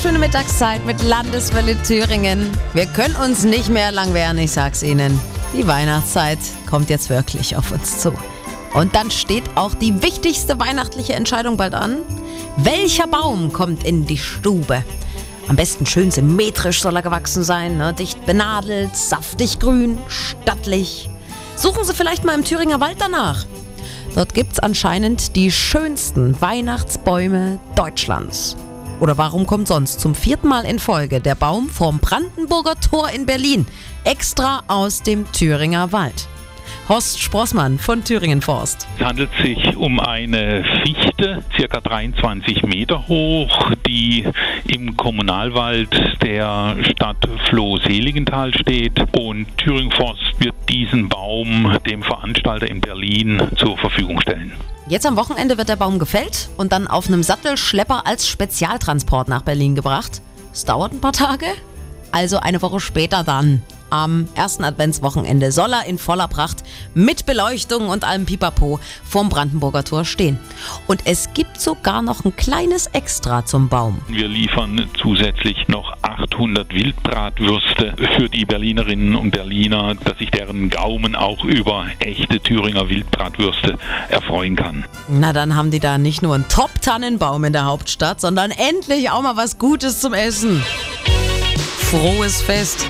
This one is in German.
wunderschöne Mittagszeit mit Landeswelle Thüringen. Wir können uns nicht mehr lang wehren, ich sag's Ihnen. Die Weihnachtszeit kommt jetzt wirklich auf uns zu. Und dann steht auch die wichtigste weihnachtliche Entscheidung bald an. Welcher Baum kommt in die Stube? Am besten schön symmetrisch soll er gewachsen sein, ne? dicht benadelt, saftig grün, stattlich. Suchen Sie vielleicht mal im Thüringer Wald danach. Dort gibt's anscheinend die schönsten Weihnachtsbäume Deutschlands. Oder warum kommt sonst zum vierten Mal in Folge der Baum vom Brandenburger Tor in Berlin extra aus dem Thüringer Wald? Horst Sprossmann von Thüringen Forst. Es handelt sich um eine Fichte, circa 23 Meter hoch, die im Kommunalwald der Stadt Floh-Seligenthal steht. Und Thüringen Forst wird diesen Baum dem Veranstalter in Berlin zur Verfügung stellen. Jetzt am Wochenende wird der Baum gefällt und dann auf einem Sattelschlepper als Spezialtransport nach Berlin gebracht. Es dauert ein paar Tage, also eine Woche später dann am ersten Adventswochenende soll er in voller Pracht mit Beleuchtung und allem Pipapo vorm Brandenburger Tor stehen. Und es gibt sogar noch ein kleines Extra zum Baum. Wir liefern zusätzlich noch 800 Wildbratwürste für die Berlinerinnen und Berliner, dass sich deren Gaumen auch über echte Thüringer Wildbratwürste erfreuen kann. Na, dann haben die da nicht nur einen Top-Tannenbaum in der Hauptstadt, sondern endlich auch mal was Gutes zum Essen. Frohes Fest!